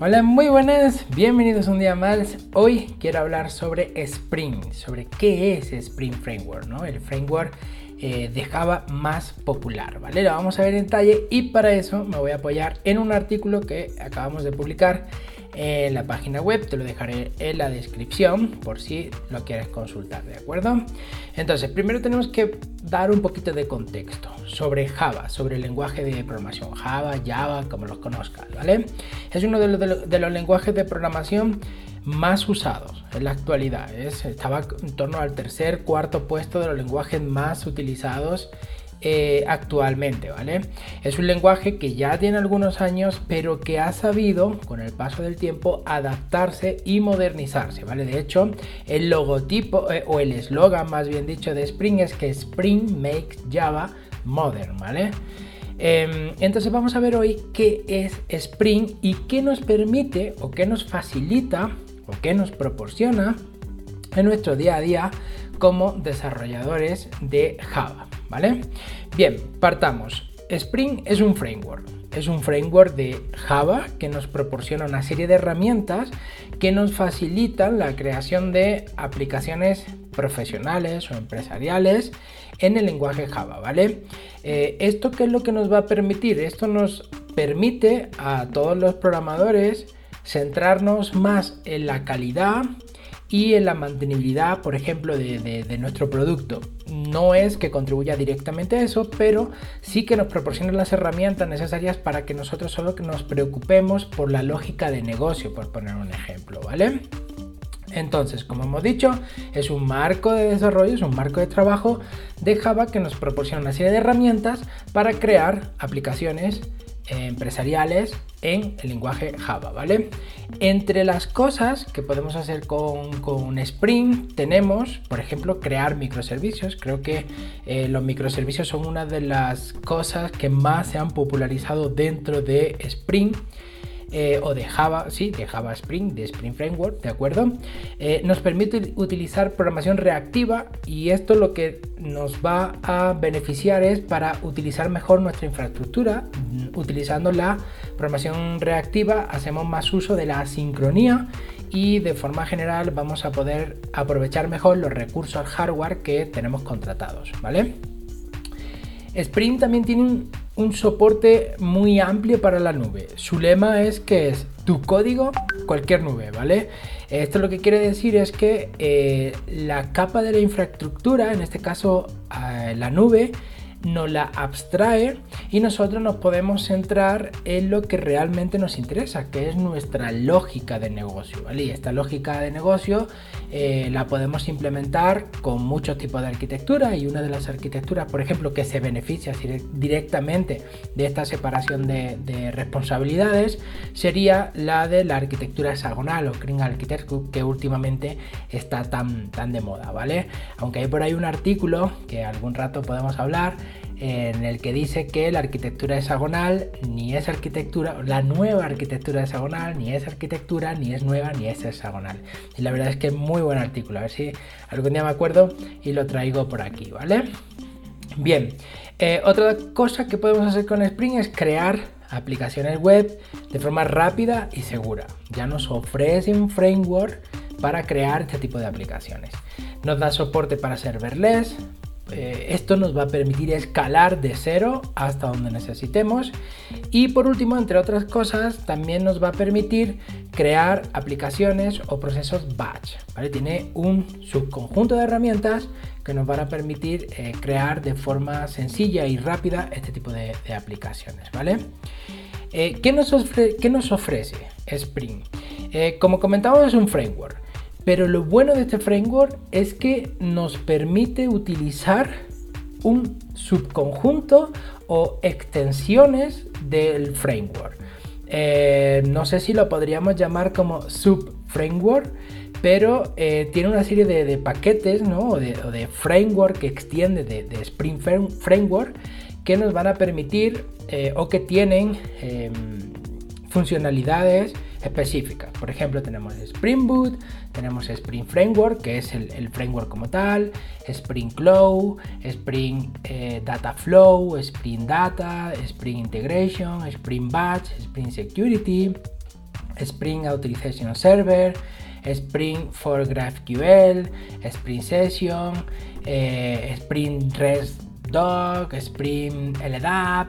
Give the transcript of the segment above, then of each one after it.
Hola, muy buenas, bienvenidos un día más. Hoy quiero hablar sobre Spring, sobre qué es Spring Framework, ¿no? El framework eh, de Java más popular, ¿vale? Lo vamos a ver en detalle y para eso me voy a apoyar en un artículo que acabamos de publicar en la página web, te lo dejaré en la descripción por si lo quieres consultar, ¿de acuerdo? Entonces, primero tenemos que dar un poquito de contexto sobre Java, sobre el lenguaje de programación Java, Java, como los conozcas, ¿vale? Es uno de los, lenguajes de programación más usados en la actualidad. Es, estaba en torno al tercer, cuarto puesto de los lenguajes más utilizados eh, actualmente, ¿vale? Es un lenguaje que ya tiene algunos años, pero que ha sabido, con el paso del tiempo, adaptarse y modernizarse, ¿vale? De hecho, el logotipo eh, o el eslogan, más bien dicho, de Spring es que Spring makes Java modern, ¿vale? Em, entonces vamos a ver hoy qué es Spring y qué nos permite o qué nos facilita o qué nos proporciona en nuestro día a día como desarrolladores de Java. ¿vale? Bien, partamos. Spring es un framework. Es un framework de Java que nos proporciona una serie de herramientas que nos facilitan la creación de aplicaciones profesionales o empresariales en el lenguaje Java, ¿vale? Eh, ¿Esto qué es lo que nos va a permitir? Esto nos permite a todos los programadores centrarnos más en la calidad y en la mantenibilidad, por ejemplo, de, nuestro producto. No es que contribuya directamente a eso, pero sí que nos proporciona las herramientas necesarias para que nosotros solo nos preocupemos por la lógica de negocio, por poner un ejemplo, ¿vale? Entonces, como hemos dicho, es un marco de desarrollo, es un marco de trabajo de Java que nos proporciona una serie de herramientas para crear aplicaciones empresariales en el lenguaje Java, ¿vale? Entre las cosas que podemos hacer con, Spring tenemos, por ejemplo, crear microservicios. Creo que eh, los microservicios son una de las cosas que más se han popularizado dentro de Spring. Eh, o de Java, sí, de Java Spring, de Spring Framework, ¿de acuerdo? Eh, nos permite utilizar programación reactiva y esto lo que nos va a beneficiar es para utilizar mejor nuestra infraestructura. Mm, utilizando la programación reactiva hacemos más uso de la sincronía y de forma general vamos a poder aprovechar mejor los recursos hardware que tenemos contratados, ¿vale? Spring también tiene un soporte muy amplio para la nube. Su lema es que es tu código, cualquier nube, ¿vale? Esto lo que quiere decir es que eh, la capa de la infraestructura, en este caso eh, la nube, nos la abstrae y nosotros nos podemos centrar en lo que realmente nos interesa, que es nuestra lógica de negocio. Y esta lógica de negocio eh, la podemos implementar con muchos tipos de arquitectura y una de las arquitecturas, por ejemplo, que se beneficia directamente de esta separación de, responsabilidades sería la de la arquitectura hexagonal o Green Architecture que últimamente está tan, tan de moda, ¿vale? Aunque hay por ahí un artículo que algún rato podemos hablar en el que dice que la arquitectura hexagonal ni es arquitectura, la nueva arquitectura hexagonal ni es arquitectura, ni es nueva, ni es hexagonal. Y la verdad es que es muy buen artículo, a ver si algún día me acuerdo y lo traigo por aquí, ¿vale? Bien, eh, otra cosa que podemos hacer con Spring es crear aplicaciones web de forma rápida y segura. Ya nos ofrece un framework para crear este tipo de aplicaciones. Nos da soporte para serverless, eh, esto nos va a permitir escalar de cero hasta donde necesitemos. Y por último, entre otras cosas, también nos va a permitir crear aplicaciones o procesos batch. Tiene un subconjunto de herramientas que nos van a permitir eh, crear de forma sencilla y rápida este tipo de, aplicaciones. ¿vale? Eh, ¿qué, nos ¿qué, nos ofrece Spring? como comentamos, es un framework. Pero lo bueno de este framework es que nos permite utilizar un subconjunto o extensiones del framework. Eh, no sé si lo podríamos llamar como subframework, pero eh, tiene una serie de, paquetes o, de, framework que extiende de, Spring Framework que nos van a permitir eh, o que tienen em, funcionalidades específicas. Por ejemplo, tenemos Spring Boot, tenemos Spring Framework, que es el, framework como tal, Spring Cloud, Spring eh, Data Flow, Spring Data, Spring Integration, Spring Batch, Spring Security, Spring Authorization Server, Spring for GraphQL, Spring Session, eh, Spring REST Doc, Spring LDAP,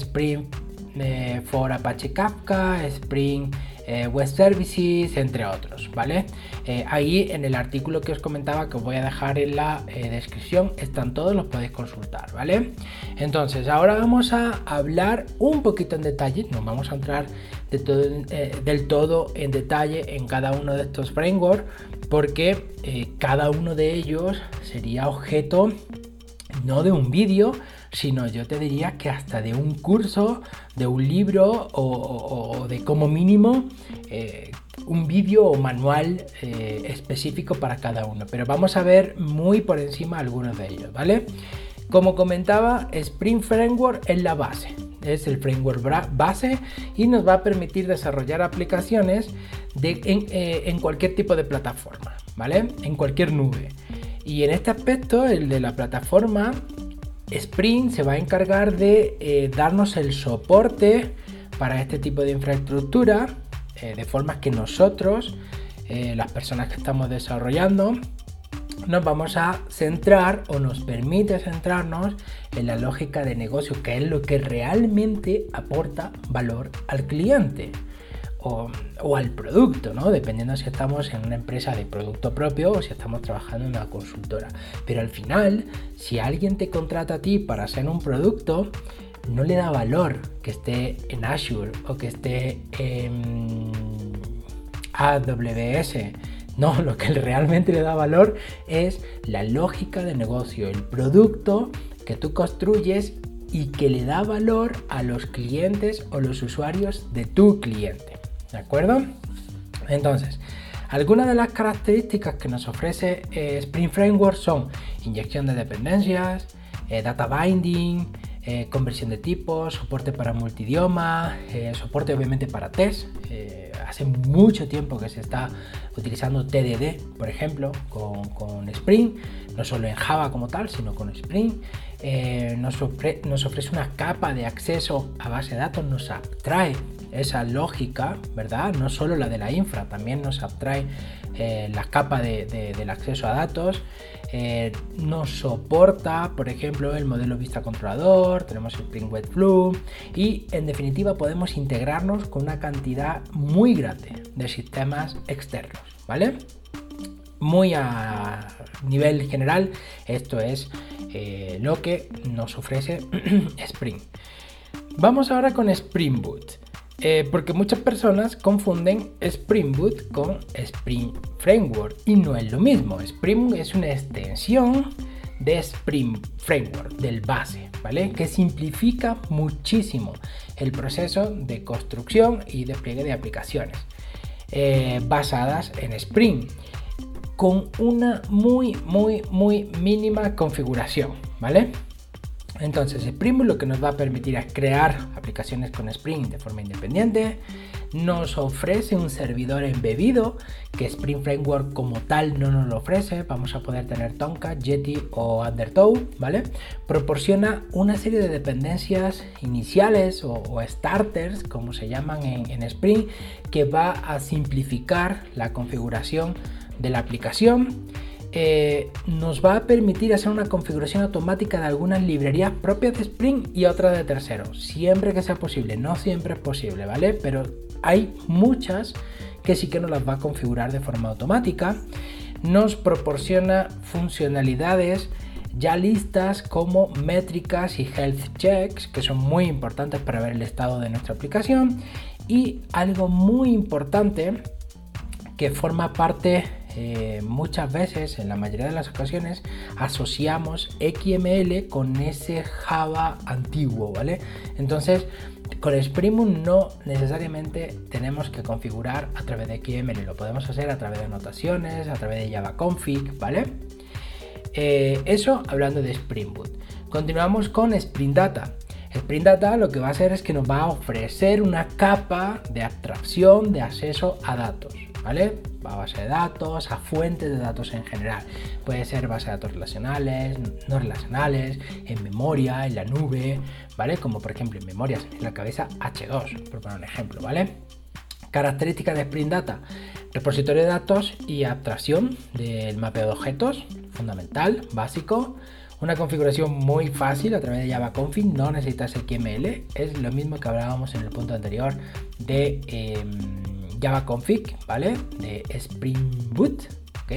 Spring eh, for Apache Kafka, Spring eh, Web Services, entre otros, ¿vale? Eh, ahí en el artículo que os comentaba, que os voy a dejar en la descripción, están todos, los podéis consultar, ¿vale? Entonces, ahora vamos a hablar un poquito en detalle, nos vamos a entrar del todo en detalle en cada uno de estos frameworks, porque cada uno de ellos sería objeto no de un vídeo, sino yo te diría que hasta de un curso, de un libro o, de como mínimo eh, un vídeo o manual eh, específico para cada uno. Pero vamos a ver muy por encima algunos de ellos, ¿vale? Como comentaba, Spring Framework es la base, es el framework base y nos va a permitir desarrollar aplicaciones eh, en cualquier tipo de plataforma, ¿vale? En cualquier nube. Y en este aspecto, el de la plataforma, Spring se va a encargar de eh, darnos el soporte para este tipo de infraestructura, eh, de forma que nosotros, eh, las personas que estamos desarrollando, nos vamos a centrar o nos permite centrarnos en la lógica de negocio, que es lo que realmente aporta valor al cliente o, al producto, ¿no? Dependiendo si estamos en una empresa de producto propio o si estamos trabajando en una consultora. Pero al final, si alguien te contrata a ti para hacer un producto, no le da valor que esté en Azure o que esté en AWS. No, lo que realmente le da valor es la lógica de negocio, el producto que tú construyes y que le da valor a los clientes o los usuarios de tu cliente. ¿De acuerdo? Entonces, algunas de las características que nos ofrece eh, Spring Framework son inyección de dependencias, eh, data binding, eh, conversión de tipos, soporte para multidioma, soporte obviamente para test. hace mucho tiempo que se está utilizando TDD, por ejemplo, con, Spring, no solo en Java como tal, sino con Spring. nos, nos ofrece una capa de acceso a base de datos, nos abstrae esa lógica, ¿verdad? No solo la de la infra, también nos abstrae eh, la capa del acceso a datos, eh, nos soporta, por ejemplo, el modelo vista controlador, tenemos el Spring Web Flow y en definitiva podemos integrarnos con una cantidad muy grande de sistemas externos, ¿vale? Muy a nivel general, esto es eh, lo que nos ofrece Spring. Vamos ahora con Spring Boot. Eh, porque muchas personas confunden Spring Boot con Spring Framework y no es lo mismo. Spring es una extensión de Spring Framework, del base, ¿vale? Que simplifica muchísimo el proceso de construcción y despliegue de aplicaciones eh, basadas en Spring con una muy, muy, muy mínima configuración, ¿vale? Entonces, Spring lo que nos va a permitir es crear aplicaciones con Spring de forma independiente. Nos ofrece un servidor embebido que Spring Framework como tal no nos lo ofrece. Vamos a poder tener Tomcat, Jetty o Undertow, ¿vale? Proporciona una serie de dependencias iniciales o, starters, como se llaman en Spring, que va a simplificar la configuración de la aplicación eh, nos va a permitir hacer una configuración automática de algunas librerías propias de Spring y otras de terceros, siempre que sea posible, no siempre es posible, ¿vale? Pero hay muchas que sí que nos las va a configurar de forma automática. Nos proporciona funcionalidades ya listas como métricas y health checks, que son muy importantes para ver el estado de nuestra aplicación. Y algo muy importante que forma parte eh, muchas veces, en la mayoría de las ocasiones, asociamos XML con ese Java antiguo, ¿vale? Entonces, con Spring no necesariamente tenemos que configurar a través de XML, lo podemos hacer a través de anotaciones, a través de Java config, ¿vale? Eh, eso hablando de Spring Boot. Continuamos con Spring Data. Spring Data lo que va a hacer es que nos va a ofrecer una capa de abstracción de acceso a datos. ¿Vale? A base de datos, a fuentes de datos en general. Puede ser base de datos relacionales, no relacionales, en memoria, en la nube, ¿vale? Como por ejemplo en memorias en la cabeza H2, por poner un ejemplo, ¿vale? Características de Spring Data. Repositorio de datos y abstracción del mapeo de objetos, fundamental, básico. Una configuración muy fácil a través de Java Config, no necesitas XML, es lo mismo que hablábamos en el punto anterior de em, Java Config, ¿vale? De Spring Boot, ¿ok?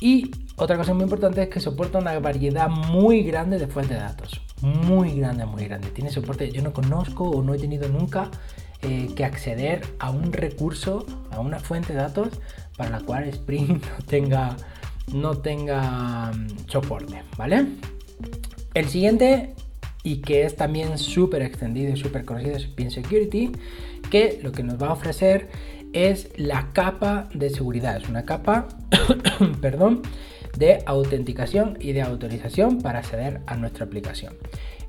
Y otra cosa muy importante es que soporta una variedad muy grande de fuentes de datos, muy grande, muy grande. Tiene soporte, yo no conozco o no he tenido nunca eh, que acceder a un recurso, a una fuente de datos para la cual Spring no tenga no tenga mm, soporte, ¿vale? El siguiente y que es también súper extendido y súper conocido es Pin Security, que lo que nos va a ofrecer es la capa de seguridad, es una capa, perdón, de autenticación y de autorización para acceder a nuestra aplicación.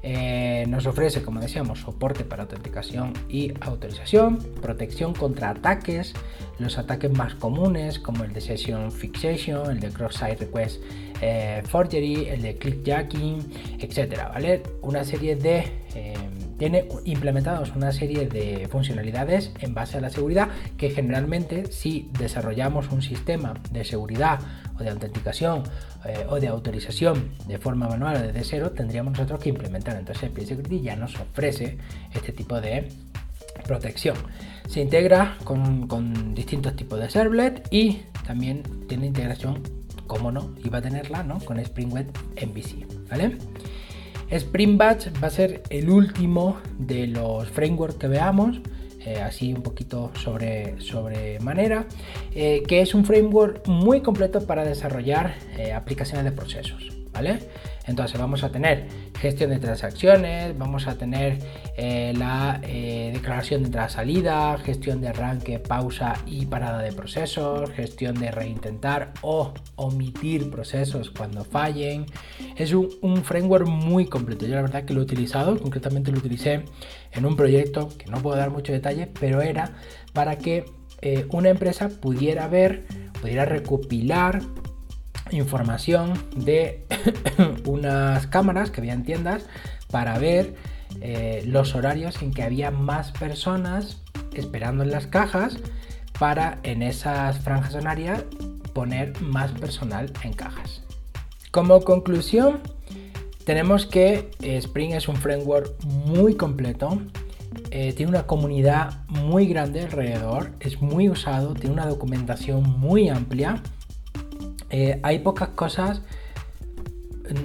Eh, nos ofrece, como decíamos, soporte para autenticación y autorización, protección contra ataques, los ataques más comunes como el de Session Fixation, el de Cross-Site Request eh, Forgery, el de Clickjacking, etcétera, ¿vale? Una serie de... Eh, tiene implementados una serie de funcionalidades en base a la seguridad que generalmente si desarrollamos un sistema de seguridad o de autenticación eh, o de autorización de forma manual o desde cero, tendríamos nosotros que implementar. Entonces el Security ya nos ofrece este tipo de protección. Se integra con, distintos tipos de servlet y también tiene integración, como no, iba a tenerla, ¿no? Con Spring Web MVC, ¿vale? Spring Batch va a ser el último de los frameworks que veamos. Eh, así un poquito sobre, sobre manera, eh, que es un framework muy completo para desarrollar eh, aplicaciones de procesos, ¿vale? Entonces vamos a tener gestión de transacciones, vamos a tener eh, la eh, declaración de entrada-salida, gestión de arranque, pausa y parada de procesos, gestión de reintentar o omitir procesos cuando fallen. Es un, framework muy completo. Yo la verdad que lo he utilizado, concretamente lo utilicé en un proyecto que no puedo dar mucho detalle, pero era para que eh, una empresa pudiera ver, pudiera recopilar información de unas cámaras que había en tiendas para ver eh, los horarios en que había más personas esperando en las cajas para en esas franjas horarias poner más personal en cajas. Como conclusión, tenemos que Spring es un framework muy completo, eh, tiene una comunidad muy grande alrededor, es muy usado, tiene una documentación muy amplia eh, hay pocas cosas,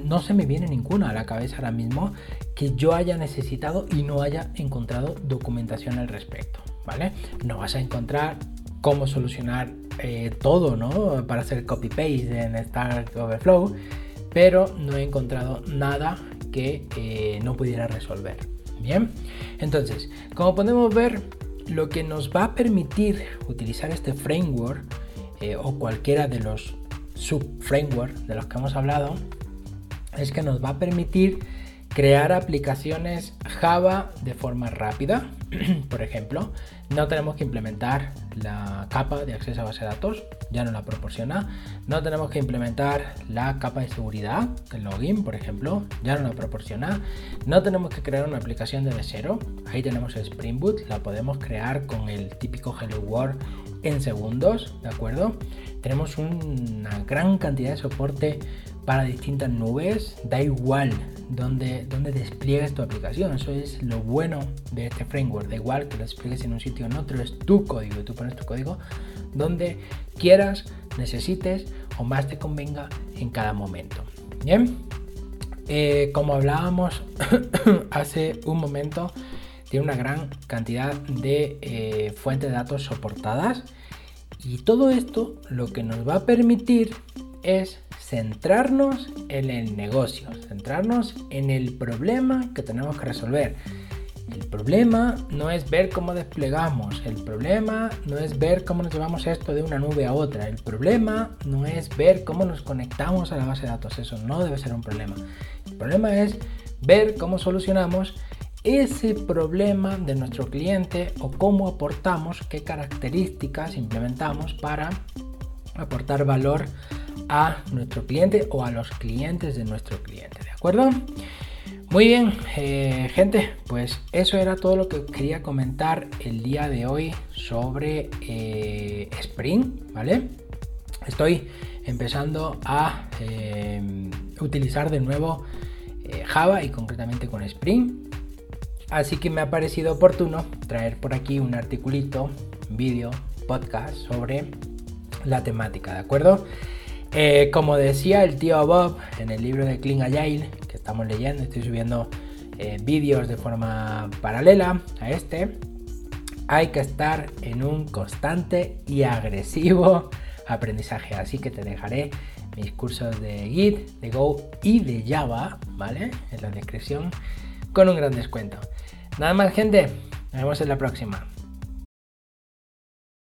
no se me viene ninguna a la cabeza ahora mismo que yo haya necesitado y no haya encontrado documentación al respecto, ¿vale? No vas a encontrar cómo solucionar eh, todo, ¿no? Para hacer copy-paste en Stack Overflow, pero no he encontrado nada que eh, no pudiera resolver. Bien, entonces, como podemos ver, lo que nos va a permitir utilizar este framework o cualquiera de los sub-framework de los que hemos hablado es que nos va a permitir crear aplicaciones Java de forma rápida. Por ejemplo, no tenemos que implementar la capa de acceso a base de datos, ya no la proporciona. No tenemos que implementar la capa de seguridad, el login, por ejemplo, ya no la proporciona. No tenemos que crear una aplicación desde cero. Ahí tenemos el Spring Boot, la podemos crear con el típico Hello World en segundos, ¿de acuerdo? Tenemos una gran cantidad de soporte para distintas nubes, da igual donde, donde despliegues tu aplicación, eso es lo bueno de este framework, da igual que lo despliegues en un sitio o en otro, es tu código, tú pones tu código donde quieras, necesites o más te convenga en cada momento. Bien, eh, como hablábamos hace un momento, tiene una gran cantidad de eh, fuentes de datos soportadas y todo esto lo que nos va a permitir es centrarnos en el negocio, centrarnos en el problema que tenemos que resolver. El problema no es ver cómo desplegamos, el problema no es ver cómo nos llevamos esto de una nube a otra, el problema no es ver cómo nos conectamos a la base de datos, eso no debe ser un problema. El problema es ver cómo solucionamos ese problema de nuestro cliente o cómo aportamos, qué características implementamos para aportar valor a nuestro cliente o a los clientes de nuestro cliente, ¿de acuerdo? Muy bien, eh, gente, pues eso era todo lo que quería comentar el día de hoy sobre eh, Spring, ¿vale? Estoy empezando a eh, utilizar de nuevo Java y concretamente con Spring. Así que me ha parecido oportuno traer por aquí un articulito, vídeo, podcast sobre la temática, ¿de acuerdo? como decía el tío Bob en el libro de Clean Agile, estamos leyendo, estoy subiendo eh, vídeos de forma paralela a este, hay que estar en un constante y agresivo aprendizaje. Así que te dejaré mis cursos de Git, de Go y de Java, ¿vale? En la descripción con un gran descuento. Nada más gente, nos vemos en la próxima.